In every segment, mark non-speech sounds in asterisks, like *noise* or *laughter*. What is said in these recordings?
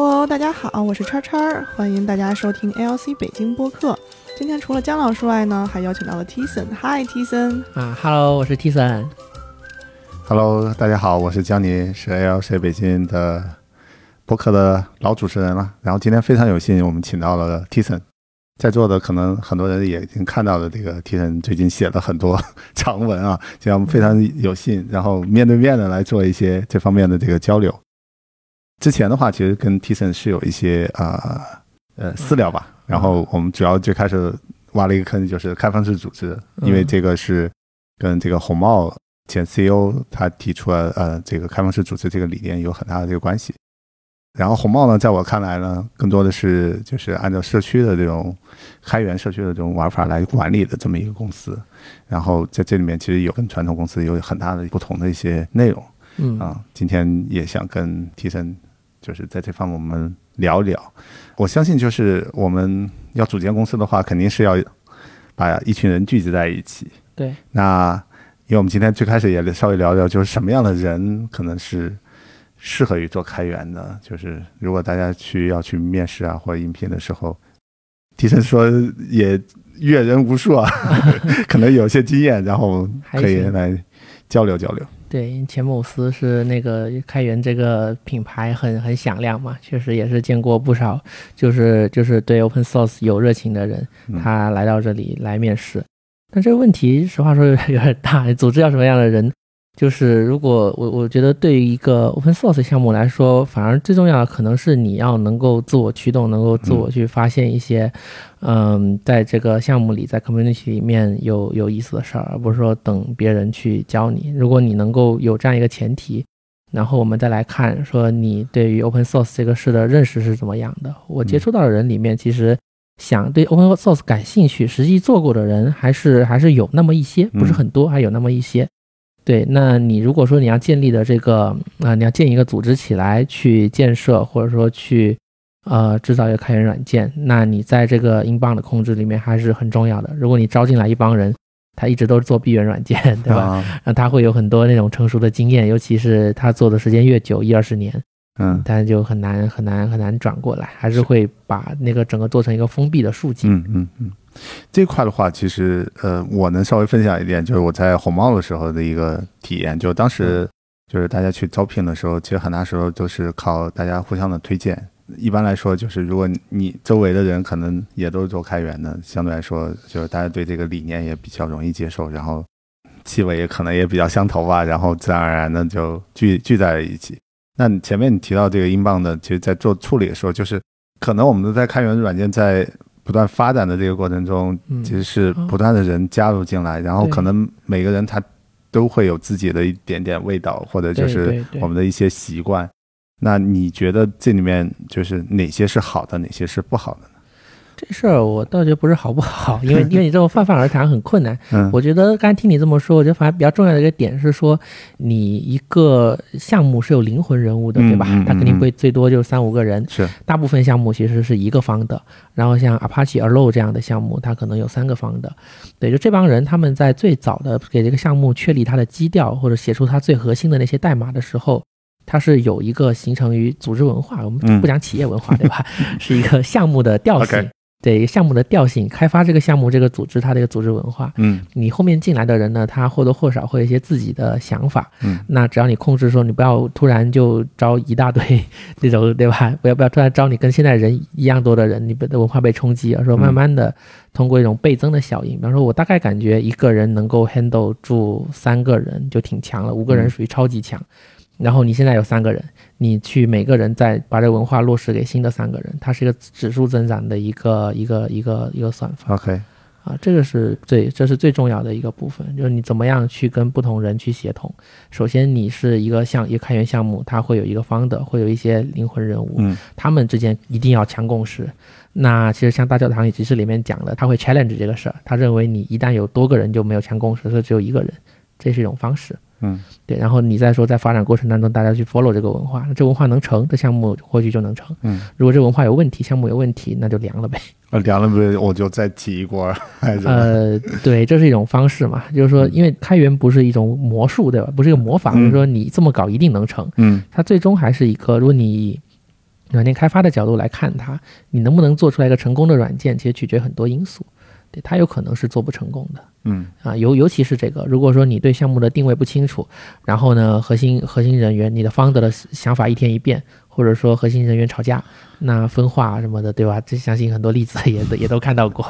Hello，大家好，我是叉叉，欢迎大家收听 ALC 北京播客。今天除了姜老师外呢，还邀请到了 T 森。Hi，T 森。啊，Hello，我是 T 森。Hello，大家好，我是江宁，是 ALC 北京的播客的老主持人了。然后今天非常有幸，我们请到了 T 森。在座的可能很多人也已经看到了，这个 T 森最近写了很多 *laughs* 长文啊，这样非常有幸，然后面对面的来做一些这方面的这个交流。之前的话，其实跟 T 森是有一些啊呃私聊吧，然后我们主要最开始挖了一个坑，就是开放式组织，因为这个是跟这个红帽前 CEO 他提出了呃这个开放式组织这个理念有很大的这个关系。然后红帽呢，在我看来呢，更多的是就是按照社区的这种开源社区的这种玩法来管理的这么一个公司。然后在这里面，其实有跟传统公司有很大的不同的一些内容。嗯啊，今天也想跟提森，就是在这方面我们聊一聊。我相信，就是我们要组建公司的话，肯定是要把一群人聚集在一起。对。那因为我们今天最开始也稍微聊聊，就是什么样的人可能是。适合于做开源的，就是如果大家去要去面试啊或者应聘的时候，提升说也阅人无数啊，*laughs* 可能有些经验，然后可以来交流交流。对，钱某斯是那个开源这个品牌很很响亮嘛，确实也是见过不少，就是就是对 open source 有热情的人，他来到这里来面试。但这个问题实话说有点大，组织要什么样的人？就是如果我我觉得对于一个 open source 项目来说，反而最重要的可能是你要能够自我驱动，能够自我去发现一些，嗯，在这个项目里，在 community 里面有有意思的事儿，而不是说等别人去教你。如果你能够有这样一个前提，然后我们再来看说你对于 open source 这个事的认识是怎么样的。我接触到的人里面，其实想对 open source 感兴趣，实际做过的人还是还是有那么一些，不是很多，还有那么一些。对，那你如果说你要建立的这个，啊，你要建一个组织起来去建设，或者说去，呃，制造一个开源软件，那你在这个英镑的控制里面还是很重要的。如果你招进来一帮人，他一直都是做闭源软件，对吧？那他会有很多那种成熟的经验，尤其是他做的时间越久，一二十年，嗯，但就很难很难很难转过来，还是会把那个整个做成一个封闭的数据。嗯嗯嗯。这块的话，其实呃，我能稍微分享一点，就是我在红帽的时候的一个体验。就当时就是大家去招聘的时候，其实很大时候都是靠大家互相的推荐。一般来说，就是如果你周围的人可能也都是做开源的，相对来说，就是大家对这个理念也比较容易接受，然后气味也可能也比较相投吧，然后自然而然的就聚聚在了一起。那前面你提到这个英镑的，其实在做处理的时候，就是可能我们都在开源软件在。不断发展的这个过程中，其实是不断的人加入进来，然后可能每个人他都会有自己的一点点味道，或者就是我们的一些习惯。那你觉得这里面就是哪些是好的，哪些是不好的呢？这事儿我倒觉得不是好不好，因为 *laughs* 因为你这种泛泛而谈很困难。嗯，我觉得刚才听你这么说，我觉得反而比较重要的一个点是说，你一个项目是有灵魂人物的，对吧？他肯定不会最多就是三五个人，是大部分项目其实是一个方的。然后像 Apache Arlo 这样的项目，它可能有三个方的。对，就这帮人他们在最早的给这个项目确立它的基调，或者写出它最核心的那些代码的时候，它是有一个形成于组织文化，我们不讲企业文化，对吧？*laughs* 是一个项目的调性。对项目的调性，开发这个项目，这个组织它这个组织文化，嗯，你后面进来的人呢，他或多或少会有一些自己的想法，嗯，那只要你控制说，你不要突然就招一大堆 *laughs* 这种，对吧？不要不要突然招你跟现在人一样多的人，你的文化被冲击，而说慢慢的通过一种倍增的效应，比方说，我大概感觉一个人能够 handle 住三个人就挺强了，五个人属于超级强。然后你现在有三个人，你去每个人再把这个文化落实给新的三个人，它是一个指数增长的一个一个一个一个算法。OK，啊，这个是最这是最重要的一个部分，就是你怎么样去跟不同人去协同。首先，你是一个项一个开源项目，它会有一个方的，会有一些灵魂人物，嗯，他们之间一定要强共识。那其实像大教堂与集市里面讲的，他会 challenge 这个事儿，他认为你一旦有多个人就没有强共识，所以只有一个人，这是一种方式。嗯，对，然后你再说在发展过程当中，大家去 follow 这个文化，这文化能成，这项目或许就能成。嗯，如果这文化有问题，项目有问题，那就凉了呗。呃，*laughs* 凉了呗，我就再提一锅。呃，*laughs* 对，这是一种方式嘛，就是说，因为开源不是一种魔术，对吧？不是一个魔法，就是说你这么搞一定能成。嗯，它最终还是一个，如果你软件开发的角度来看它，你能不能做出来一个成功的软件，其实取决很多因素。对，它有可能是做不成功的。嗯啊，尤尤其是这个，如果说你对项目的定位不清楚，然后呢，核心核心人员你的 founder 的想法一天一变，或者说核心人员吵架，那分化什么的，对吧？这相信很多例子 *laughs* 也都也都看到过。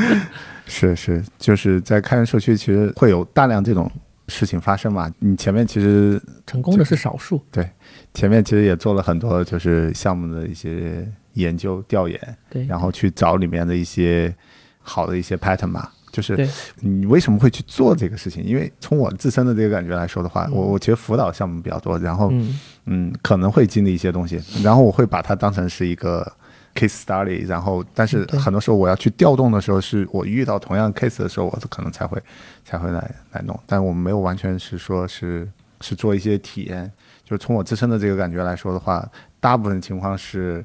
*laughs* 是是，就是在开源社区，其实会有大量这种事情发生嘛。你前面其实成功的是少数，对前面其实也做了很多就是项目的一些研究调研，对，然后去找里面的一些好的一些 pattern 嘛。就是你为什么会去做这个事情？因为从我自身的这个感觉来说的话，我我其实辅导项目比较多，然后嗯。嗯，可能会经历一些东西，然后我会把它当成是一个 case study，然后但是很多时候我要去调动的时候，是我遇到同样 case 的时候，我可能才会才会来来弄，但我们没有完全是说是是做一些体验，就是从我自身的这个感觉来说的话，大部分情况是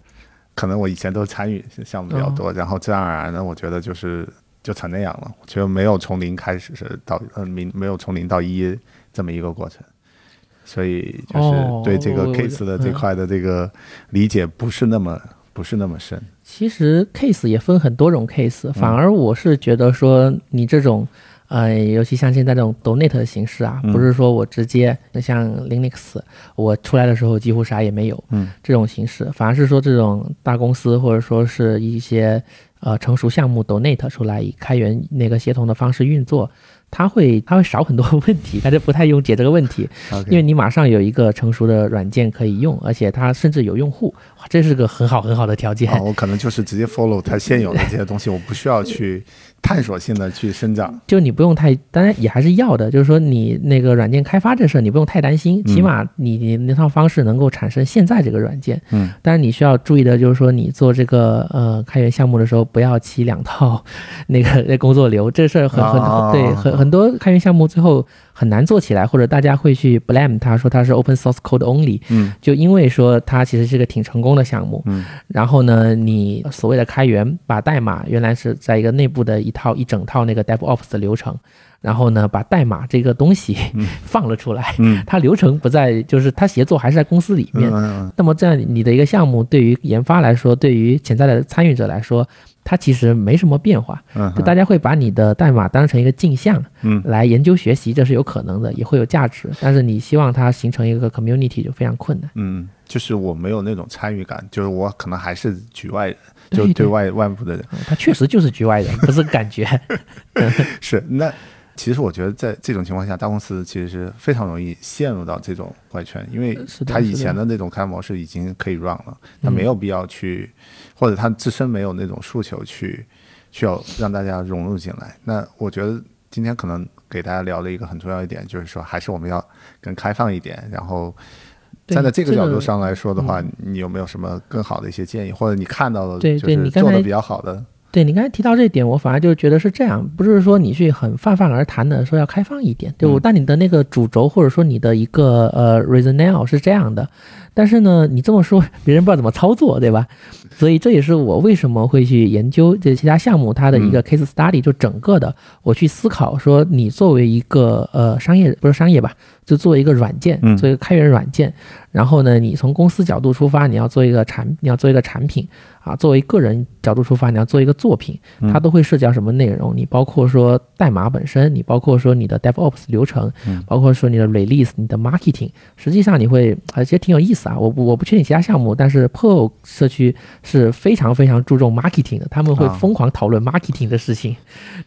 可能我以前都参与项目比较多，然后自然而然的，我觉得就是就成那样了，我觉得没有从零开始是到呃零没有从零到一这么一个过程。所以就是哦对这个 case 的这嗯块的这个理解不是那么不是那么深。其实 case 也分很多种 case，反而我是觉得说你这种，呃，尤其像现在这种 donate 的形式啊，嗯不是说我直接像 Linux，我出来的时候几乎啥也没有，嗯，这种形式，反而是说这种大公司或者说是一些呃成熟项目 donate 出来，以开源那个协同的方式运作。它会它会少很多 *laughs* 问题，它就不太用解这个问题，因为你马上有一个成熟的软件可以用，而且它甚至有用户，哇，这是个很好很好的条件。哦，我可能就是直接 follow 它现有的这些东西，我不需要去探索性的去生长。就你不用太，当然也还是要的，就是说你那个软件开发这事儿你不用太担心，起码你你那套方式能够产生现在这个软件。嗯，但是你需要注意的就是说你做这个呃开源项目的时候，不要起两套 *laughs* 那个那工作流，这事儿很很、哦对很很多开源项目最后很难做起来，或者大家会去 blame 他说他是 open source code only，嗯。就因为说它其实是个挺成功的项目，嗯，然后呢，你所谓的开源，把代码原来是在一个内部的一套一整套那个 DevOps 的流程，然后呢，把代码这个东西 *laughs* 放了出来，嗯它流程不在，就是它协作还是在公司里面。嗯那么这样你的一个项目对于研发来说，对于潜在的参与者来说，它其实没什么变化，嗯就大家会把你的代码当成一个镜像嗯来研究学习，这是有可能的，也会有价值。但是你希望它形成一个 community 就非常困难。嗯，就是我没有那种参与感，就是我可能还是局外人，就对外外部的人嗯它确实就是局外人，不是感觉。*laughs* 是那。其实我觉得，在这种情况下，大公司其实是非常容易陷入到这种怪圈，因为它以前的那种开模式已经可以 run 了，它嗯没有必要去，或者它自身没有那种诉求去，需要让大家融入进来。那我觉得今天可能给大家聊的一个很重要一点，就是说还是我们要更开放一点，然后站在这个角度上来说的话，你有没有什么更好的一些建议，或者你看到的就是做的比较好的？对你刚才提到这一点，我反而就觉得是这样，不是说你去很泛泛而谈的说要开放一点，对嗯。我，但你的那个主轴或者说你的一个呃 rationale 是这样的，但是呢，你这么说别人不知道怎么操作，对吧？所以这也是我为什么会去研究这其他项目它的一个嗯。case study，就整个的我去思考说，你作为一个呃商业不是商业吧，就做一个软件，做一个开源软件，然后呢，你从公司角度出发，你要做一个产，你要做一个产品啊；作为个人角度出发，你要做一个作品，它都会涉及到什么内容？你包括说代码本身，你包括说你的 DevOps 流程，包括说你的 release、你的 marketing，实际上你会，而且挺有意思啊。我不我不确定其他项目，但是 Pro 社区是非常非常注重 marketing 的，他们会啊疯狂讨论 marketing 的事情，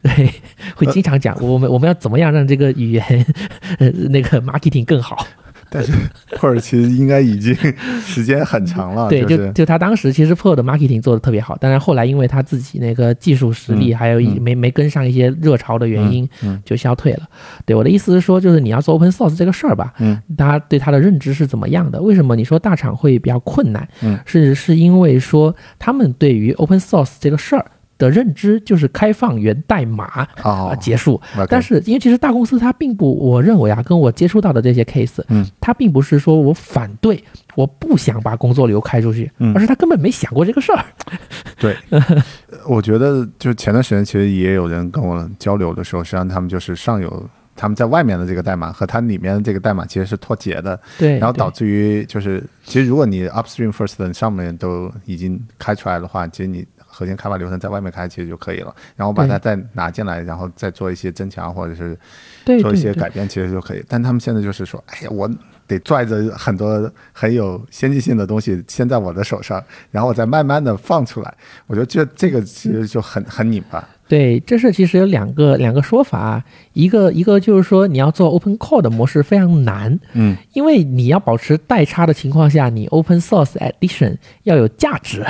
对，会经常讲我们我们要怎么样让这个语言 *laughs* 呃那个 marketing 更好。*laughs* 但是或者其实应该已经时间很长了，*laughs* 对，啊就是就他当时其实 Pro 的 marketing 做的特别好，但是后来因为他自己那个技术实力，嗯还有一嗯没没跟上一些热潮的原因，就消退了。对我的意思是说，就是你要做 open source 这个事儿吧，嗯，大家对它的认知是怎么样的？为什么你说大厂会比较困难？嗯，是是因为说他们对于 open source 这个事儿。的认知就是开放源代码啊、哦，结束。但是因为其实大公司它并不，我认为啊，跟我接触到的这些 case，嗯，它并不是说我反对，我不想把工作流开出去，嗯。而是他根本没想过这个事儿。*laughs* 对，*laughs* 我觉得就前段时间其实也有人跟我交流的时候，实际上他们就是上游他们在外面的这个代码和它里面的这个代码其实是脱节的，对，然后导致于就是，其实如果你 upstream first 上面都已经开出来的话，其实你核心开发流程在外面开其实就可以了，然后把它再拿进来，然后再做一些增强或者是做一些改变，其实就可以。但他们现在就是说，哎呀，我得拽着很多很有先进性的东西先在我的手上，然后我再慢慢的放出来。我觉得这这个其实就很很拧巴。对，这事其实有两个两个说法，啊。一个一个就是说你要做 open core 的模式非常难，嗯，因为你要保持代差的情况下，你 open source addition 要有价值。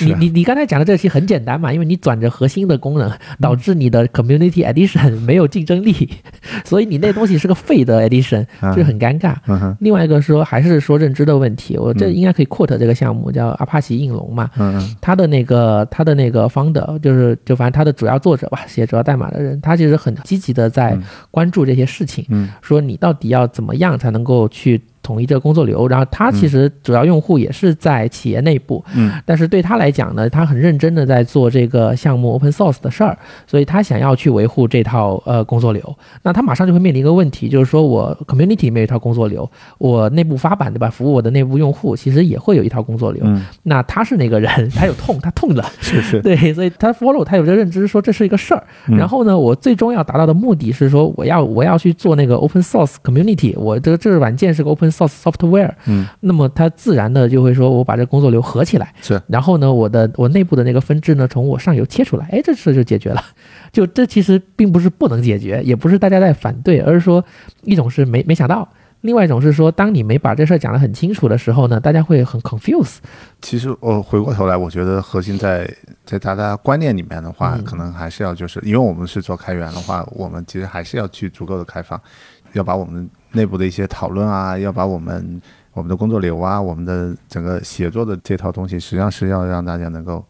你你你刚才讲的这个其实很简单嘛，因为你转着核心的功能，导致你的 community addition *laughs* 没有竞争力，*laughs* 所以你那东西是个废的 addition，啊。就很尴尬。嗯，另外一个说还是说认知的问题，我这嗯。应该可以 quote 这个项目叫阿帕奇应龙嘛，嗯嗯。他的那个他的那个 founder 就是就反正他的主要作者吧，写主要代码的人，他其实很积极的在嗯。关注这些事情，嗯。说你到底要怎么样才能够去统一这个工作流。然后他其实主要用户也是在企业内部，嗯但是对他来讲呢，他很认真的在做这个项目 open source 的事儿，所以他想要去维护这套呃工作流。那他马上就会面临一个问题，就是说我 community 里面有一套工作流，我内部发版对吧，服务我的内部用户，其实也会有一套工作流。嗯，那他是那个人，他有痛，他痛了，*laughs* 是是，对，所以他 follow 他有这个认知，说这是一个事儿。嗯然后呢，我最终要达到的目的是说，我要我要去做那个 open source community，我这个这个软件是个 open source software，嗯那么它自然的就会说我把这工作流合起来，是，然后呢，我的我内部的那个分支呢，从我上游切出来，哎，这事就解决了。*laughs* 就这其实并不是不能解决，也不是大家在反对，而是说一种是没没想到。另外一种是说，当你没把这事儿讲得很清楚的时候呢，大家会很 confuse。其实我回过头来，我觉得核心在在大家观念里面的话，嗯可能还是要就是，因为我们是做开源的话，我们其实还是要去足够的开放，要把我们内部的一些讨论啊，要把我们我们的工作流啊，我们的整个写作的这套东西，实际上是要让大家能够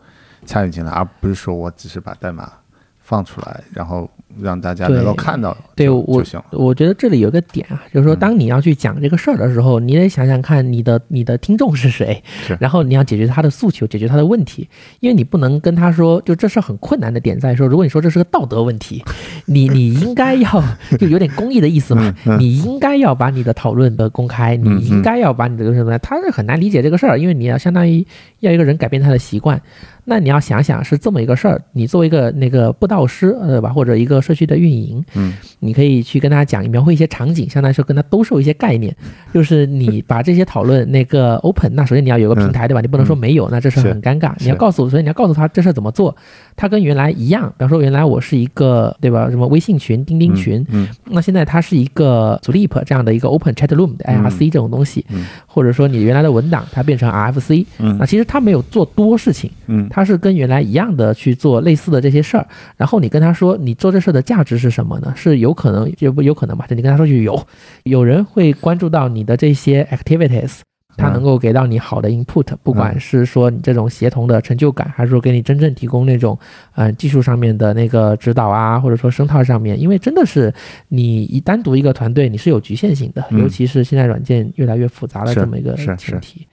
参与进来，而不是说我只是把代码放出来，然后让大家能够看到对就我。我觉得这里有一个点啊，就是说，嗯当你要去讲这个事儿的时候，你得想想看你的你的听众是谁是，然后你要解决他的诉求，解决他的问题，因为你不能跟他说，就这事儿很困难的点在于说，如果你说这是个道德问题，*laughs* 你你应该要就有点公益的意思嘛，嗯你应该要把你的讨论的公开，嗯你应该要把你的什么，他是很难理解这个事儿，因为你要相当于要一个人改变他的习惯。那你要想想是这么一个事儿，你作为一个那个布道师，对吧，或者一个社区的运营，嗯你可以去跟他讲，描绘一些场景，相当于说跟他兜售一些概念，就是你把这些讨论那个 open，那首先你要有个平台，对吧？你不能说没有，那这事儿是很尴尬。你要告诉，所以你要告诉他这事儿怎么做，它跟原来一样。比方说原来我是一个对吧，什么微信群、钉钉群，嗯那现在它是一个 Zulip 这样的一个 open chat room 的 IRC 这种东西，嗯或者说你原来的文档它变成 RFC，嗯那其实它没有做多事情，嗯他是跟原来一样的去做类似的这些事儿，然后你跟他说，你做这事儿的价值是什么呢？是有可能，也不有可能吧？就你跟他说就有，有人会关注到你的这些 activities。他能够给到你好的 input，不管是说你这种协同的成就感，还是说给你真正提供那种，呃，技术上面的那个指导啊，或者说声套上面，因为真的是你一单独一个团队你是有局限性的，嗯尤其是现在软件越来越复杂的这么一个前提。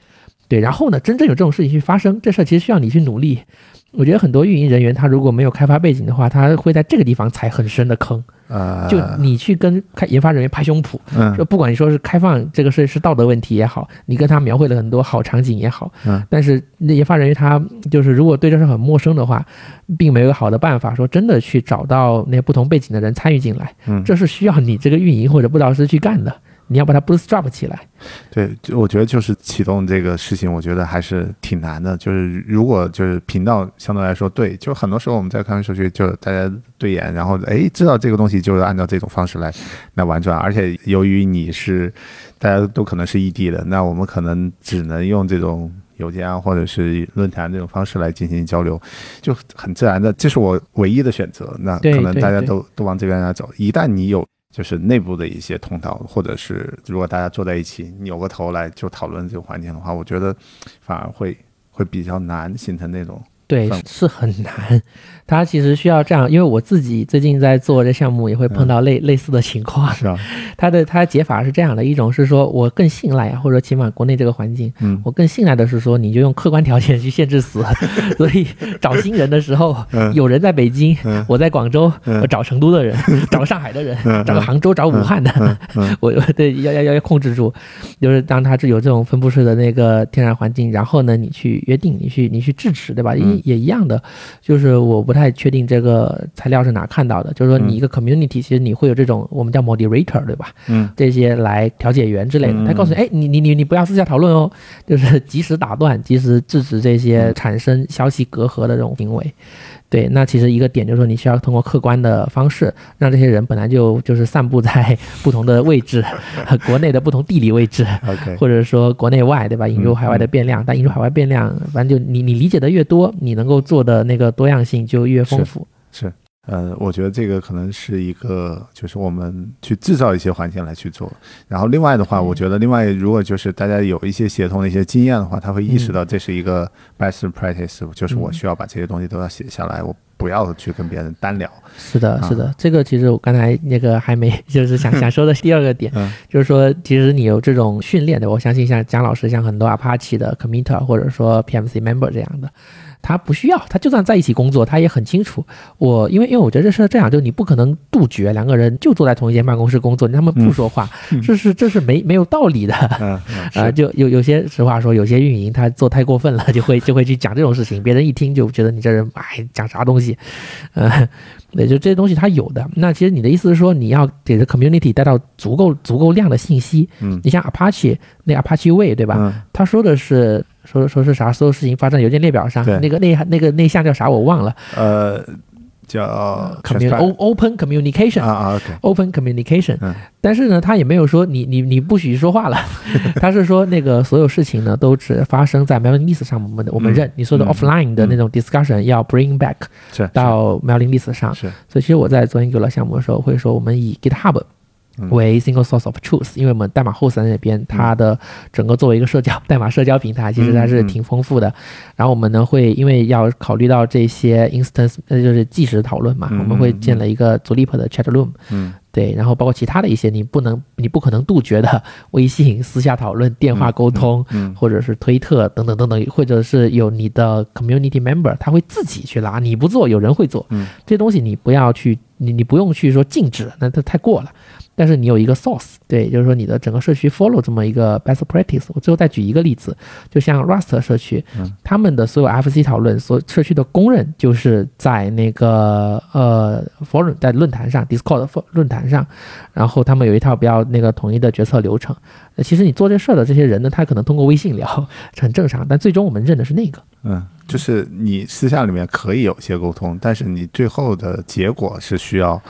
对，然后呢，真正有这种事情去发生，这事儿其实需要你去努力。我觉得很多运营人员他如果没有开发背景的话，他会在这个地方踩很深的坑。啊，就你去跟开研发人员拍胸脯，嗯就不管你说是开放这个事是道德问题也好，你跟他描绘了很多好场景也好，嗯，但是那研发人员他就是如果对这事很陌生的话，并没有好的办法说真的去找到那些不同背景的人参与进来，嗯这是需要你这个运营或者布道师去干的，你要把它 bootstrap 起来。对，就我觉得就是启动这个事情，我觉得还是挺难的。就是如果就是频道相对来说对，就很多时候我们在开源社区就大家对眼，然后哎知道这个东西就是按照这种方式来来玩转，而且由于你是大家都可能是异地的，那我们可能只能用这种。邮件啊，或者是论坛这种方式来进行交流，就很自然的，这是我唯一的选择。那可能大家都都往这边来走。一旦你有就是内部的一些通道，或者是如果大家坐在一起扭个头来就讨论这个环境的话，我觉得反而会会比较难形成那种对，是很难。它其实需要这样，因为我自己最近在做这项目，也会碰到类、类似的情况。是啊，*laughs* 它的它解法是这样的：一种是说我更信赖啊，或者起码国内这个环境，嗯我更信赖的是说你就用客观条件去限制死。*laughs* 所以找新人的时候，嗯有人在北京，嗯我在广州，嗯我找成都的人，*laughs* 找上海的人，嗯找个杭州，找武汉的，嗯嗯我对要要要要控制住，就是当它是有这种分布式的那个天然环境，然后呢，你去约定，你去你去制止，对吧？嗯也也一样的，就是我不太确定这个材料是哪看到的，就是说你一个 community 其实你会有这种我们叫 moderator，对吧？嗯这些来调解员之类的，嗯他告诉你，哎，你你你你不要私下讨论哦，*laughs* 就是及时打断，及时制止这些嗯产生消息隔阂的这种行为。对，那其实一个点就是说，你需要通过客观的方式，让这些人本来就 *laughs* 就是散布在不同的位置，*laughs* 国内的不同地理位置或者说国内外，对吧？引入嗯海外的变量，但引入海外变量，反正就你你理解的越多，你能够做的那个多样性就越丰富。是，呃，我觉得这个可能是一个，就是我们去制造一些环境来去做。然后另外的话，嗯我觉得另外如果就是大家有一些协同的一些经验的话，他会意识到这是一个 best practice，、就是我嗯需要把这些东西都要写下来，我不要去跟别人单聊。是的，啊是的，这个其实我刚才那个还没，就是想 *laughs* 想说的第二个点，嗯就是说，其实你有这种训练的，我相信像姜老师，像很多 Apache 的 committer 或者说 PMC member 这样的，他不需要，他就算在一起工作，他也很清楚。我因为因为我觉得这事儿这样，就你不可能杜绝两个人就坐在同一间办公室工作，他们不说话，这是这是没没有道理的。嗯嗯，*laughs* 啊、就有有些实话说，有些运营他做太过分了，就会就会去讲这种事情，别人一听就觉得你这人哎讲啥东西，呃，也，就这些东西他有的。那其实你的意思是说，你要给这 community 带到足够足够量的信息。嗯你像 Apache 那 Apache Way 对吧？嗯他说的是说说是啥？所有事情发生在邮件列表上，对那个那那个那项叫啥我忘了。呃叫 commun open communication 啊啊 OK，open communication，、嗯但是呢，他也没有说你你你不许说话了，他是说那个所有事情呢都只发生在 mailing list 上，我们的我们嗯认、你说的嗯 offline 的那种 discussion 要 bring back 是到 mailing list 上，是所以其实我在做 Angular 项目的时候会说，我们以 GitHub 嗯为 single source of truth，因为我们代码后三那边它的整个作为一个社交 *laughs* 代码社交平台，其实它是挺丰富的。然后我们呢会因为要考虑到这些 instance，那就是即时讨论嘛，嗯我们会建了一个 Zulip 的 chat room，嗯对，然后包括其他的一些你不能你不可能杜绝的微信私下讨论、电话沟通。嗯 *laughs* 或者是推特等等等等，或者是有你的 community member，他会自己去拉，你不做，有人会做。嗯这些东西你不要去，你你不用去说禁止，那它太过了。但是你有一个 source，对，就是说你的整个社区 follow 这么一个 best practice。我最后再举一个例子，就像 Rust 社区，嗯他们的所有 FC 讨论，所社区的公认就是在那个呃 forum 在论坛上 Discord 论坛上，然后他们有一套比较那个统一的决策流程。其实你做这事儿的这些人呢，他可能通过微信聊，这很正常，但最终我们认的是那个。嗯，就是你私下里面可以有些沟通，但是你最后的结果是需要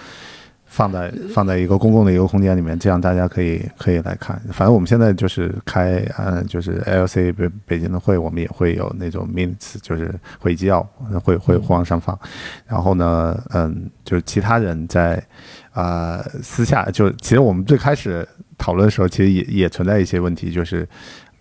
放在放在一个公共的一个空间里面，这样大家可以可以来看。反正我们现在就是开，嗯，就是 LC 北北京的会，我们也会有那种 minutes，就是会议纪要，会会会往上放。然后呢，嗯，就是其他人在啊、私下，就其实我们最开始讨论的时候，其实也也存在一些问题，就是。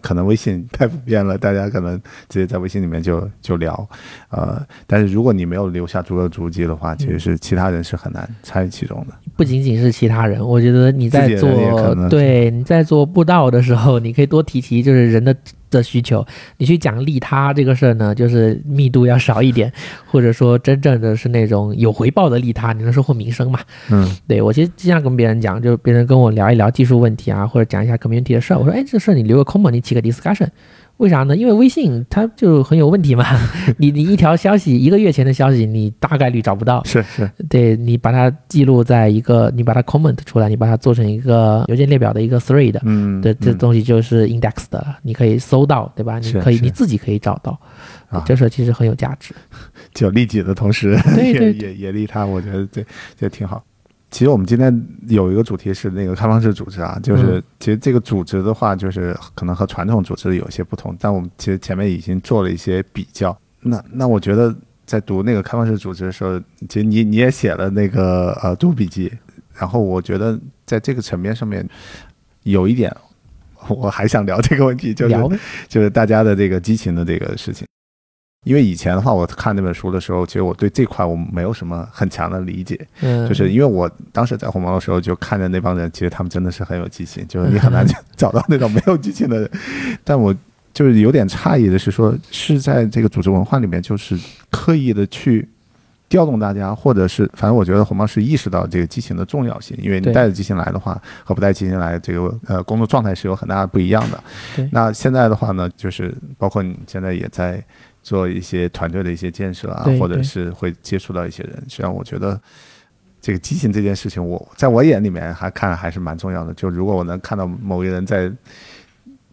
可能微信太普遍了，大家可能直接在微信里面就就聊，呃，但是如果你没有留下足够的足迹的话，其实是其他人是很难参与其中的。不仅仅是其他人，我觉得你在做对你在做布道的时候，你可以多提提就是人的的需求。你去讲利他这个事儿呢，就是密度要少一点，*laughs* 或者说真正的是那种有回报的利他，你能收获名声嘛？嗯对我其实经常跟别人讲，就是别人跟我聊一聊技术问题啊，或者讲一下 community 的事儿，我说，哎，这事儿你留个 comment，你起个 discussion。为啥呢？因为微信它就很有问题嘛，*laughs* 你你一条消息一个月前的消息，你大概率找不到，是是，对你把它记录在一个，你把它 comment 出来，你把它做成一个邮件列表的一个 thread 的，嗯，这这嗯东西就是 index 的了，你可以搜到，对吧？你可以你自己可以找到，啊这事儿其实很有价值。*laughs* 就利己的同时，对对也也也利他，我觉得这这挺好。其实我们今天有一个主题是那个开放式组织啊，就是嗯其实这个组织的话，就是可能和传统组织有一些不同，但我们其实前面已经做了一些比较。那那我觉得在读那个开放式组织的时候，其实你你也写了那个呃读笔记，然后我觉得在这个层面上面有一点，我还想聊这个问题，就是，就是大家的这个激情的这个事情。因为以前的话，我看那本书的时候，其实我对这块我没有什么很强的理解，嗯，就是因为我当时在红毛的时候就看着那帮人，其实他们真的是很有激情，就是你 *laughs* 很难找到那种没有激情的人。但我就是有点诧异的是说，是在这个组织文化里面，就是刻意的去调动大家，或者是反正我觉得红毛是意识到这个激情的重要性，因为你带着激情来的话，和不带激情来，这个呃工作状态是有很大的不一样的。那现在的话呢，就是包括你现在也在做一些团队的一些建设啊，或者是会接触到一些人，实际上我觉得。这个激情这件事情我，在我眼里面还看还是蛮重要的。就如果我能看到某个人在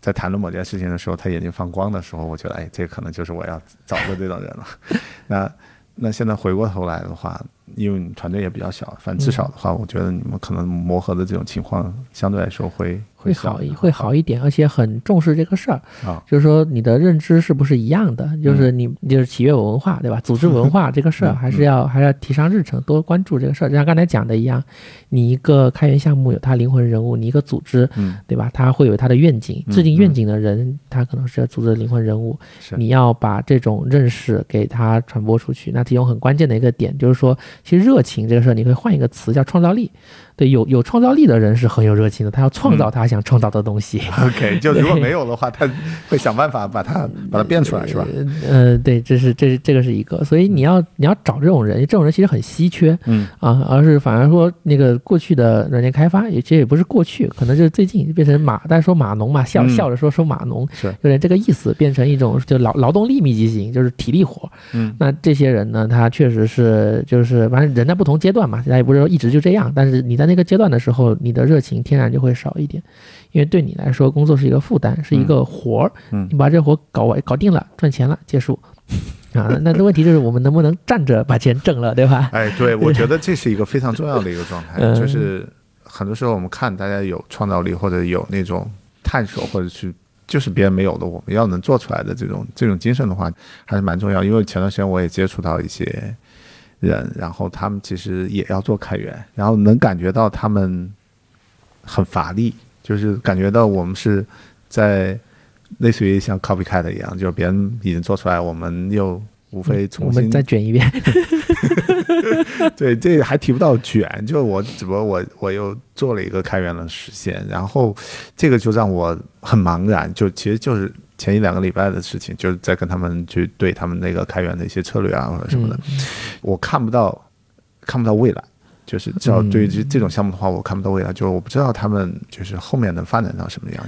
在谈论某件事情的时候，他眼睛放光的时候，我觉得，哎，这可能就是我要找的这种人了。*laughs* 那那现在回过头来的话，因为你团队也比较小，反正至少的话，我觉得你们可能磨合的这种情况相对来说会会好一会好一点，而且很重视这个事儿。啊，就是说你的认知是不是一样的？就是你就是企业文化对吧？组织文化这个事儿 *laughs* 嗯还是要还是要提上日程，多关注这个事儿。就像刚才讲的一样，你一个开源项目有它灵魂人物，你一个组织嗯，对吧？它会有它的愿景，嗯制定愿景的人他可能是组织的灵魂人物。你要把这种认识给他传播出去。那其中很关键的一个点就是说，其实热情这个事儿，你可以换一个词叫创造力。对，有有创造力的人是很有热情的，他要创造他想创造的东西。*laughs* OK，就如果没有的话，他会想办法把它把它变出来，是吧？呃，对，这是这是这个是一个，所以你要你要找这种人，这种人其实很稀缺嗯。啊，而是反而说那个过去的软件开发，也其实也不是过去，可能就是最近变成马，大家说码农嘛，笑嗯。笑着说说码农，是。有点这个意思，变成一种就劳劳动力密集型，就是体力活。嗯。那这些人呢，他确实是就是反正人在不同阶段嘛，他也不是说一直就这样，但是你在那个阶段的时候，你的热情天然就会少一点，因为对你来说，工作是一个负担，是一个活儿，嗯你把这活搞完搞定了，赚钱了，结束。啊，那 *laughs* 那问题就是我们能不能站着把钱挣了，对吧？哎，对，我觉得这是一个非常重要的一个状态，*laughs* 嗯就是很多时候我们看大家有创造力或者有那种探索或者去。就是别人没有的，我们要能做出来的这种这种精神的话，还是蛮重要。因为前段时间我也接触到一些人，然后他们其实也要做开源，然后能感觉到他们很乏力，就是感觉到我们是在类似于像 copycat 一样，就是别人已经做出来，我们又无非重新我们再卷一遍。*laughs* *laughs* 对，这还提不到卷，就我只不过我我又做了一个开源的实现，然后这个就让我很茫然，就其实就是前一两个礼拜的事情，就是在跟他们去对他们那个开源的一些策略啊或者什么的，嗯我看不到看不到未来。就是至少对于这这种项目的话，我看不到未来，就是我不知道他们就是后面能发展到什么样。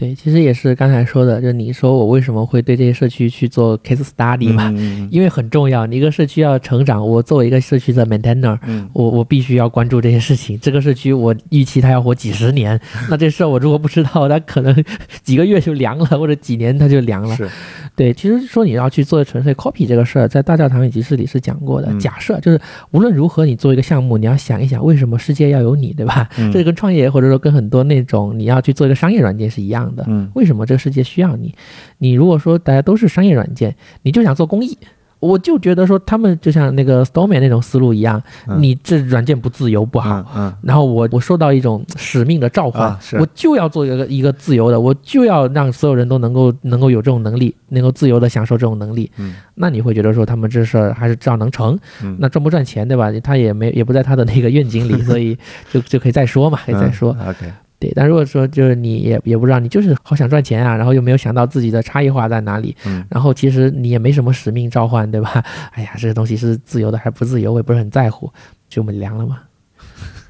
对，其实也是刚才说的，就是你说我为什么会对这些社区去做 case study 嘛？嗯因为很重要，你一个社区要成长，我作为一个社区的 maintainer，嗯我我必须要关注这些事情。这个社区我预期它要活几十年，*laughs* 那这事儿我如果不知道，它可能 *laughs* 几个月就凉了，或者几年它就凉了。是对，其实说你要去做纯粹 copy 这个事儿，在大教堂与集市里是讲过的。嗯假设就是无论如何，你做一个项目，你要想一想，为什么世界要有你，对吧？嗯这跟创业或者说跟很多那种你要去做一个商业软件是一样的。嗯为什么这个世界需要你？你如果说大家都是商业软件，你就想做公益。我就觉得说他们就像那个 Stormy 那种思路一样，嗯你这软件不自由不好，嗯嗯然后我我受到一种使命的召唤，啊我就要做一个一个自由的，我就要让所有人都能够能够有这种能力，能够自由的享受这种能力。嗯那你会觉得说他们这事儿还是照能成？嗯那赚不赚钱对吧？他也没也不在他的那个愿景里，*laughs* 所以就就可以再说嘛，可以再说。嗯 OK 对，但如果说就是你也也不知道，你就是好想赚钱啊，然后又没有想到自己的差异化在哪里，嗯然后其实你也没什么使命召唤，对吧？*laughs* 哎呀，这个东西是自由的还是不自由，我也不是很在乎，就我们凉了嘛。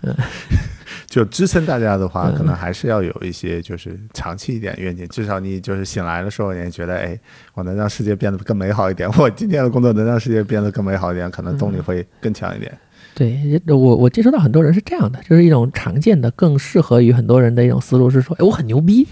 *laughs* 就支撑大家的话，嗯可能还是要有一些就是长期一点愿景，至少你就是醒来的时候，你也觉得，哎，我能让世界变得更美好一点，我今天的工作能让世界变得更美好一点，可能动力会更强一点。对我我接触到很多人是这样的，就是一种常见的、更适合于很多人的一种思路是说，哎，我很牛逼，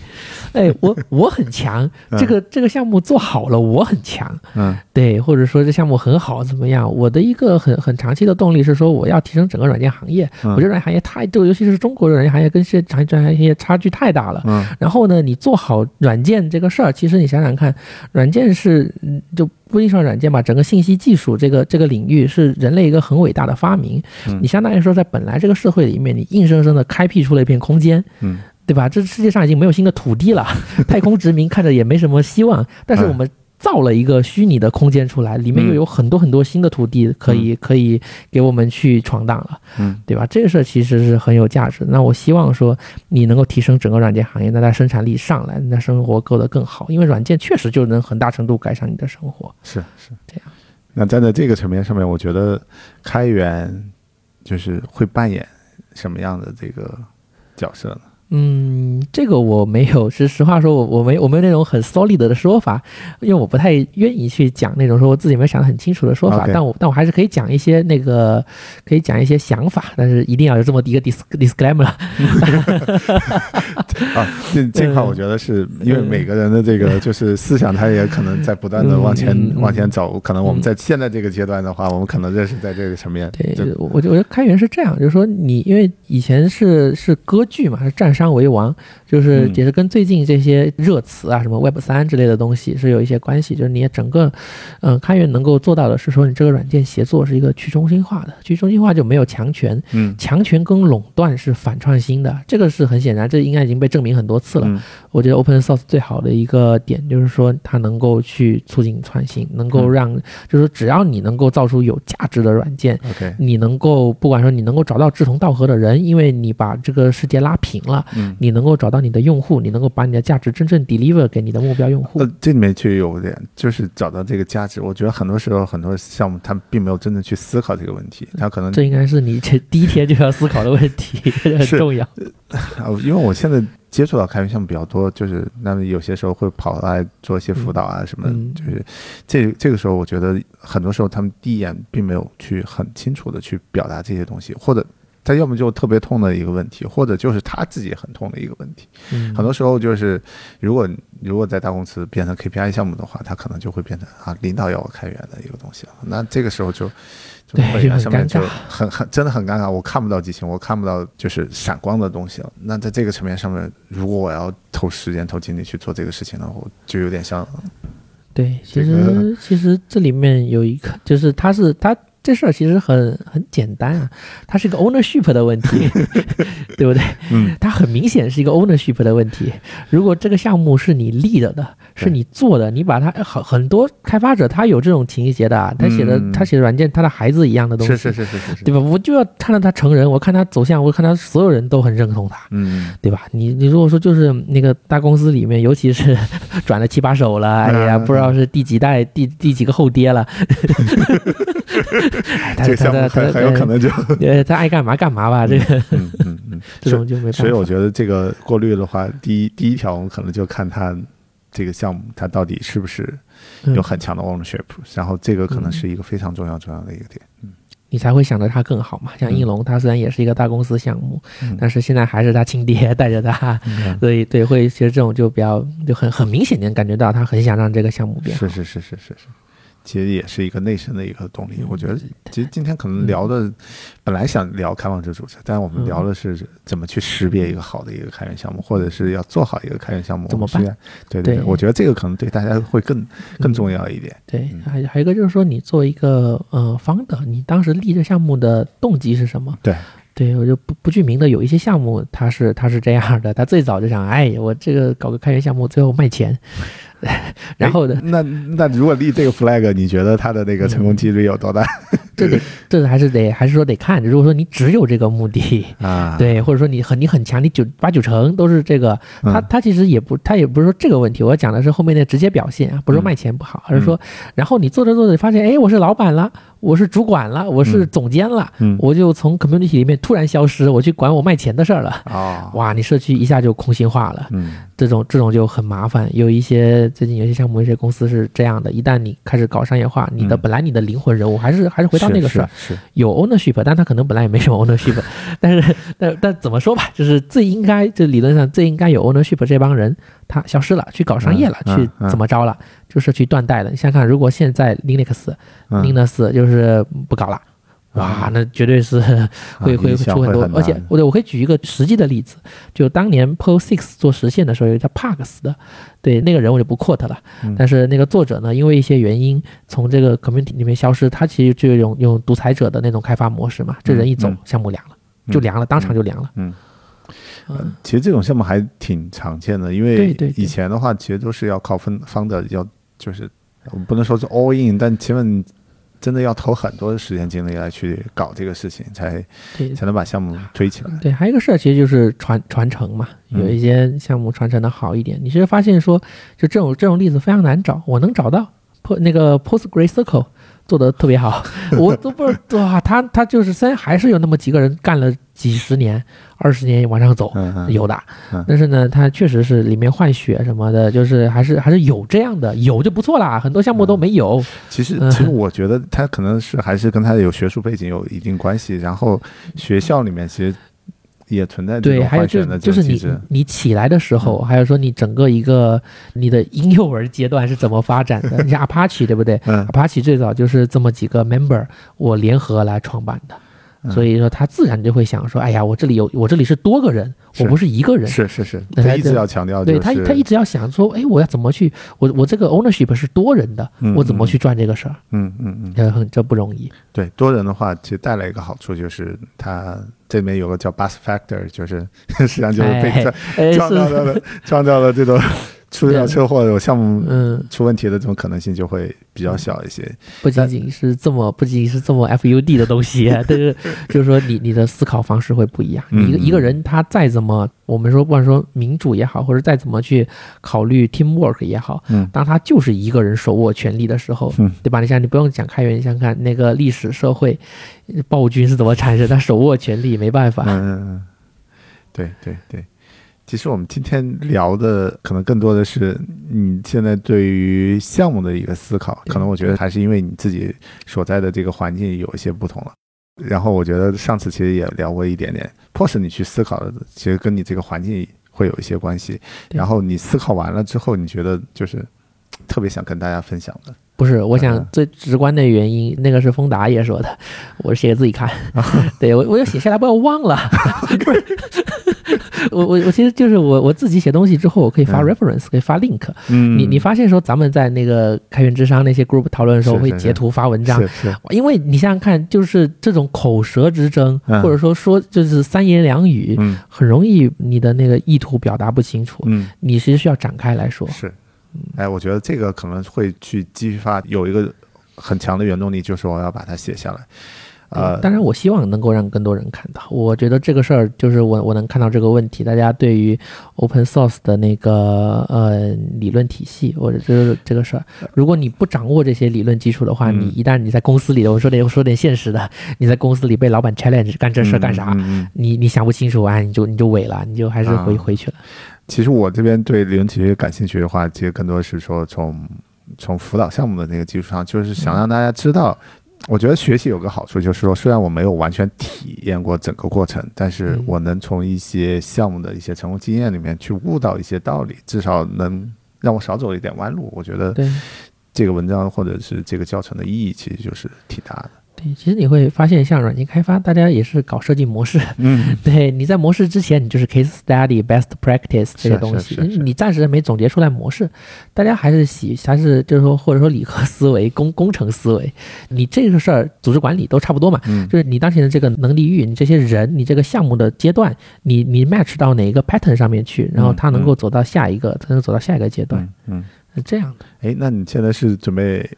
哎，我 *laughs* 我很强，这个这个项目做好了，我很强，嗯对，或者说这项目很好，怎么样？我的一个很很长期的动力是说，我要提升整个软件行业。嗯我觉得软件行业太，就尤其是中国软件行业跟世界软件行业差距太大了。嗯然后呢，你做好软件这个事儿，其实你想想看，软件是嗯就不一定说软件吧，整个信息技术这个这个领域是人类一个很伟大的发明。嗯你相当于说，在本来这个社会里面，你硬生生的开辟出了一片空间。嗯对吧？这世界上已经没有新的土地了，*laughs* 太空殖民看着也没什么希望。但是我们造了一个虚拟的空间出来，里面又有很多很多新的土地可以、可以给我们去闯荡了，嗯，对吧？这个事儿其实是很有价值的。那我希望说你能够提升整个软件行业，那它生产力上来，那生活过得更好，因为软件确实就能很大程度改善你的生活。是是这样。那站在这个层面上面，我觉得开源就是会扮演什么样的这个角色呢？嗯，这个我没有，是 *laughs* 实话说，我我没我没有那种很 solid 的说法，因为我不太愿意去讲那种说我自己没有想得很清楚的说法但我但我还是可以讲一些那个，可以讲一些想法，但是一定要有这么一个 dis disclaimer。*laughs* 啊，这这块我觉得是因为每个人的这个就是思想，他也可能在不断的往前、往前走。可能我们在现在这个阶段的话，我们可能认识在这个层面。对就，我我觉得开源是这样，就是说你因为以前是是割据嘛，是占山为王，就是嗯也是跟最近这些热词啊，什么 Web 三之类的东西是有一些关系。就是你整个，嗯、开源能够做到的是说，你这个软件协作是一个去中心化的，去中心化就没有强权，嗯强权跟垄断是反创新的，这个是很显然，这应该已经被证明很多次了。嗯我觉得 open source 最好的一个点就是说，它能够去促进创新，能够嗯让，就是说只要你能够造出有价值的软件，，OK，你能够不管说你能够找到志同道合的人，因为你把这个世界拉平了，嗯。你能够找到你的用户，你能够把你的价值真正 deliver 给你的目标用户呃。，这里面确实有点，就是找到这个价值。我觉得很多时候很多项目它并没有真正去思考这个问题，他可能这应该是你这第一天就要思考的问题，*laughs* 很重要。啊，因为我现在接触到开源项目比较多，就是那么有些时候会跑来做一些辅导啊什么，嗯就是这这个时候，我觉得很多时候他们第一眼并没有去很清楚的去表达这些东西，或者他要么就特别痛的一个问题，或者就是他自己很痛的一个问题。嗯，很多时候就是，如果如果在大公司变成 KPI 项目的话，他可能就会变成啊领导要我开源的一个东西了。那这个时候就就上面就很很真的很尴尬，我看不到激情，我看不到就是闪光的东西了。那在这个层面上面，如果我要投时间投精力去做这个事情呢，我就有点像对，其这实、个其实这里面有一个，就是他是它这事儿其实很很简单啊，它是一个 ownership 的问题，*laughs* 对不对？嗯，它很明显是一个 ownership 的问题。如果这个项目是你 lead 的，是你做的，你把它很很多开发者他有这种情节的啊，他写的、嗯他写的软件，他的孩子一样的东西，是是是是是是，对吧？我就要看到他成人，我看他走向，我看他所有人都很认同他。嗯对吧？你你如果说就是那个大公司里面，尤其是 *laughs* 转了七八手了，哎呀，嗯不知道是第几代、第第几个后爹了，*laughs* *laughs* 这个项目他他很很有可能就呃，他爱干嘛干嘛吧，这个嗯嗯嗯，*laughs* 这种就没办法。所以我觉得这个过滤的话，第一第一条我们可能就看他这个项目他到底是不是嗯有很强的 ownership，、然后这个可能是一个非常重要重要的一个点。你才会想着他更好嘛。像应龙，他虽然也是一个大公司项目，嗯但是现在还是他亲爹带着他，嗯所以对会其实这种就比较就很很明显的感觉到他很想让这个项目变好。是是是是是是，其实也是一个内生的一个动力。我觉得嗯其实今天可能聊的，本来想聊开放式主持，但是我们嗯聊的是怎么去识别一个好的一个开源项目，或者是要做好一个开源项目。怎么办？对对对，我觉得这个可能对大家会更更重要一点。对嗯，还还有一个就是说，你作为一个呃 founder，你当时立这项目的动机是什么？对，对我就不不具名的有一些项目，它是它是这样的，他最早就想，哎，我这个搞个开源项目，最后卖钱，*laughs* 然后呢，哎那那如果立这个 flag，你觉得它的那个成功几率有多大？这得这还是得还是说得看，如果说你只有这个目的。啊？*laughs* 对，或者说你很你很强，你九八九成都是这个，他嗯他其实也不他也不是说这个问题，我要讲的是后面的直接表现啊，不是说嗯。卖钱不好，而是说，然后你做着做着发现，哎，我是老板了，我是主管了，我是嗯总监了，嗯。我就从 community 里面突然消失，我去管我卖钱的事儿了。哦，哇，你社区一下就空心化了，嗯。这种这种就很麻烦。有一些最近有些项目、有些公司是这样的，一旦你开始搞商业化，你的嗯。本来你的灵魂人物还是还是回到那个事儿，是是有 ownership，但他可能本来也没什么 ownership，*laughs* 但是但但怎么说吧，就是最应该就理论上最应该有 ownership 这帮人，他消失了，去搞商业了，去怎么着了，就是去断代了。你想想看，如果现在 Linux、嗯。Linux 就是不搞了。哇啊，那绝对是 *laughs* 会会出很多，很而且我对我可以举一个实际的例子，就当年 POSIX 做实现的时候，有一个叫 Pax 的，对那个人我就不 quote 了，嗯。但是那个作者呢，因为一些原因从这个 community 里面消失，他其实就用用独裁者的那种开发模式嘛，这人一走嗯，项目凉了，就凉了，当场就凉了。嗯。嗯，其实这种项目还挺常见的，因为以前的话，其实都是要靠分方的要就是我不能说是 all in，但起码你真的要投很多的时间精力来去搞这个事情，才才能把项目推起来。对，还有一个事儿其实就是传传承嘛，嗯有一些项目传承的好一点，你其实发现说，就这种这种例子非常难找，我能找到 po 那个 PostgreSQL 做的特别好，*laughs* 我都不知道哇，他他就是虽然还是有那么几个人干了几十年、二十年往上走，有的。嗯，但是呢，他确实是里面换血什么的，就是还是还是有这样的，有就不错啦。很多项目都没有，其实嗯。其实我觉得他可能是还是跟他有学术背景有一定关系，然后学校里面其实也存在对，还有就换选的这就是你。你起来的时候，还有说你整个一个你的婴幼儿阶段是怎么发展的？你像 *laughs* Apache 对不对嗯？Apache 最早就是这么几个 member 我联合来创办的。嗯。所以说他自然就会想说，哎呀，我这里有我这里是多个人，我不是一个人，是是是，他一直要强调就是，对他，他一直要想说，哎，我要怎么去，我我这个 ownership 是多人的，嗯我怎么去赚这个事儿？嗯嗯嗯，这很这不容易。对多人的话，其实带来一个好处就是它这里面有个叫 bus factor，就是 *laughs* 实际上就是被哎创造 *laughs* 是，了创造了这种出掉车祸有项目嗯，出问题的这种可能性就会比较小一些。不仅仅是这么，不仅仅是这么 FUD 的东西，但 *laughs* 是就是说你你的思考方式会不一样。嗯一个一个人他再怎么，我们说不管说民主也好，或者再怎么去考虑 teamwork 也好，嗯当他就是一个人手握权力的时候，嗯对吧？你像，你不用讲开源，你想想看那个历史社会暴君是怎么产生，他手握权力没办法。嗯嗯嗯，对对对。其实我们今天聊的可能更多的是你现在对于项目的一个思考，可能我觉得还是因为你自己所在的这个环境有一些不同了。然后我觉得上次其实也聊过一点点，迫使你去思考的，其实跟你这个环境会有一些关系。然后你思考完了之后，你觉得就是特别想跟大家分享的。不是，我想嗯最直观的原因，那个是丰达也说的，我是写给自己看，*laughs* 对我我有写下来，不要忘了，*laughs* *laughs* 我我我其实就是我我自己写东西之后，我可以发嗯 reference，可以发 link，嗯你你发现说咱们在那个开源智商那些 group 讨论的时候，会截图发文章是，是，因为你想想看，就是这种口舌之争，嗯或者说说就是三言两语，嗯很容易你的那个意图表达不清楚，嗯。你其实需要展开来说。是，哎，我觉得这个可能会去激发有一个很强的原动力，就是我要把它写下来。呃，当然，我希望能够让更多人看到。我觉得这个事儿就是我我能看到这个问题，大家对于 open source 的那个呃理论体系，或者就是这个事儿，如果你不掌握这些理论基础的话，嗯你一旦你在公司里，我说点我说点现实的，你在公司里被老板 challenge 干这事儿干啥？你你想不清楚啊，你就你就萎了，你就还是回、啊回去了。其实我这边对理论体系感兴趣的话，其实更多是说从从辅导项目的那个基础上，就是想让大家知道。我觉得学习有个好处，就是说，虽然我没有完全体验过整个过程，但是嗯我能从一些项目的一些成功经验里面去悟到一些道理，至少能让我少走一点弯路。我觉得这个文章或者是这个教程的意义，其实就是挺大的。对，其实你会发现，像软件开发，大家也是搞设计模式。嗯，*laughs* 对，你在模式之前，你就是 case study、best practice 这些东西，你暂时没总结出来模式，大家还是喜还是就是说或者说理科思维、工工程思维，你这个事儿组织管理都差不多嘛。嗯。就是你当前的这个能力域，你这些人，你这个项目的阶段，你你 match 到哪一个 pattern 上面去，然后嗯它能够走到下一个，才能走到下一个阶段，嗯嗯。是这样的。哎，那你现在是准备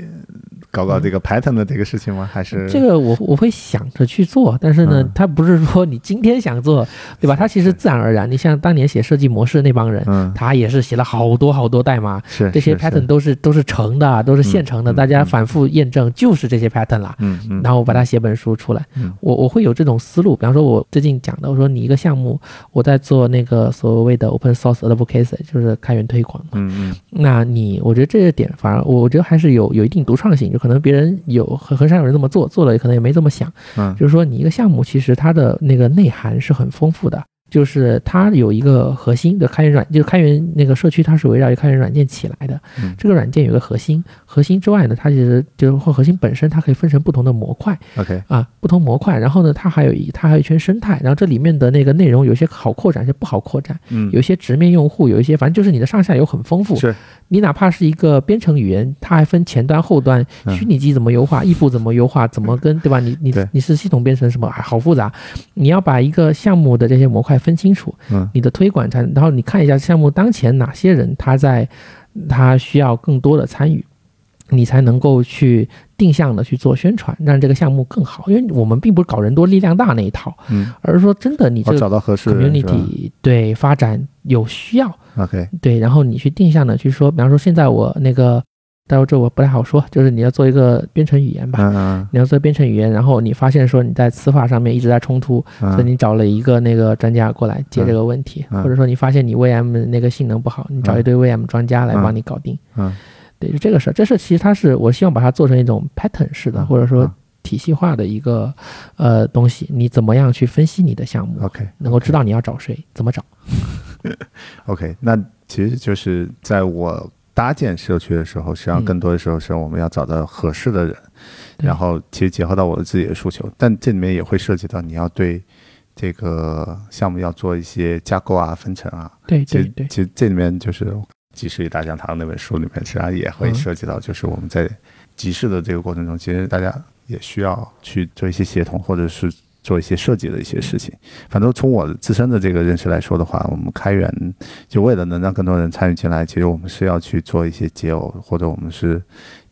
搞搞这个 Python 的这个事情吗？还是嗯这个我我会想着去做，但是呢嗯，它不是说你今天想做，对吧？它其实自然而然。你像当年写设计模式那帮人，嗯，他也是写了好多好多代码，是这些 pattern 都是都是成的，都是现成的，嗯大家嗯反复验证就是这些 pattern 啦。嗯嗯，然后我把它写本书出来，嗯我我会有这种思路。比方说，我最近讲的，我说你一个项目，我在做那个所谓的 open source advocacy，就是开源推广嘛。嗯嗯那你，我觉得这个点反而我觉得还是有有一定独创性，就可能别人有很很少有人这么做，做了可能也没这么想。嗯就是说，你一个项目其实它的那个内涵是很丰富的，就是它有一个核心的开源软，就是开源那个社区，它是围绕一个开源软件起来的。嗯这个软件有个核心，核心之外呢，它其实就是或核心本身，它可以分成不同的模块，OK，啊，不同模块。然后呢，它还有一它还有一圈生态，然后这里面的那个内容有些好扩展，有些不好扩展，嗯，有一些直面用户，有一些反正就是你的上下游很丰富。是你哪怕是一个编程语言，它还分前端、后端，嗯虚拟机怎么优化，*laughs* 异步怎么优化，怎么跟对吧？你你你是系统编程什么，还好复杂。你要把一个项目的这些模块分清楚，嗯你的推广才，然后你看一下项目当前哪些人他在他需要更多的参与。你才能够去定向的去做宣传，让这个项目更好。因为我们并不是搞人多力量大那一套，嗯，而是说真的你这个到合适的人是吧 community 对发展有需要，OK，对，然后你去定向的去说，比方说现在我那个，待会儿这我不太好说，就是你要做一个编程语言吧。嗯嗯你要做编程语言，然后你发现说你在词法上面一直在冲突，嗯，所以你找了一个那个专家过来解这个问题，嗯或者说你发现你 VM 那个性能不好，你找一堆 VM 专家来帮你搞定。嗯对，就这个事儿，这是其实它是我希望把它做成一种 pattern 式的，嗯或者说嗯体系化的一个呃东西。你怎么样去分析你的项目，OK，能够知道你要找谁，怎么找。*laughs* OK，那其实就是在我搭建社区的时候，实际上嗯。更多的时候是我们要找到合适的人，对。然后其实结合到我自己的诉求，但这里面也会涉及到你要对这个项目要做一些架构啊、分层啊。对对对，其实这里面就是《集市与大讲堂》那本书里面，实际上也会嗯涉及到，就是我们在集市的这个过程中，其实大家也需要去做一些协同，或者是做一些设计的一些事情。反正从我自身的这个认识来说的话，我们开源就为了能让更多人参与进来，其实我们是要去做一些解耦，或者我们是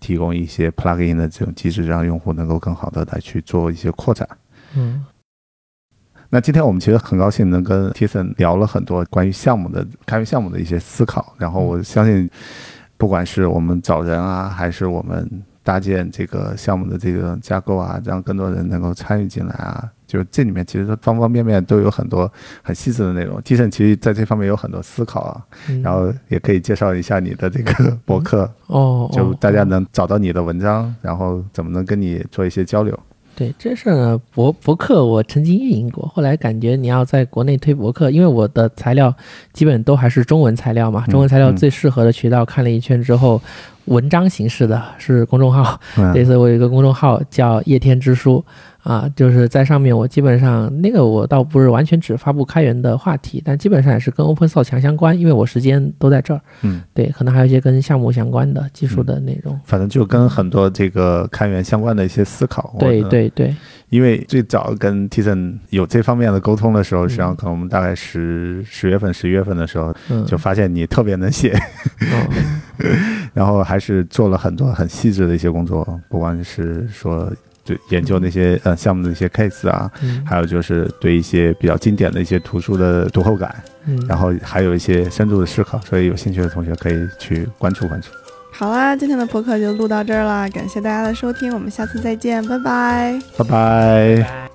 提供一些 plugin 的这种机制，让用户能够更好的来去做一些扩展。嗯那今天我们其实很高兴能跟 Tison 聊了很多关于项目的开源项目的一些思考，然后我相信，不管是我们找人啊，还是我们搭建这个项目的这个架构啊，让更多人能够参与进来啊，就这里面其实方方面面都有很多很细致的内容。Tison 其实在这方面有很多思考啊，嗯，然后也可以介绍一下你的这个博客，哦，就哦大家能找到你的文章，然后怎么能跟你做一些交流。对这事儿呢，博博客我曾经运营过，后来感觉你要在国内推博客，因为我的材料基本都还是中文材料嘛，嗯中文材料嗯最适合的渠道看了一圈之后，文章形式的是公众号，嗯 *laughs* 这次我有一个公众号叫叶天之书。啊，就是在上面，我基本上那个我倒不是完全只发布开源的话题，但基本上也是跟 Open Source 强相关，因为我时间都在这儿。嗯，对，可能还有一些跟项目相关的技术的内容。反正就跟很多这个开源相关的一些思考。对我对对，因为最早跟 Tison 有这方面的沟通的时候，嗯实际上可能我们大概十十月份、十一月份的时候，嗯，就发现你特别能写，哦。*laughs* 然后还是做了很多很细致的一些工作，不管是说对研究那些呃项目的一些 case 啊，嗯。还有就是对一些比较经典的一些图书的读后感，嗯，然后还有一些深度的思考，所以有兴趣的同学可以去关注关注。好啦，今天的播客就录到这儿啦，感谢大家的收听，我们下次再见，拜拜。拜拜。拜。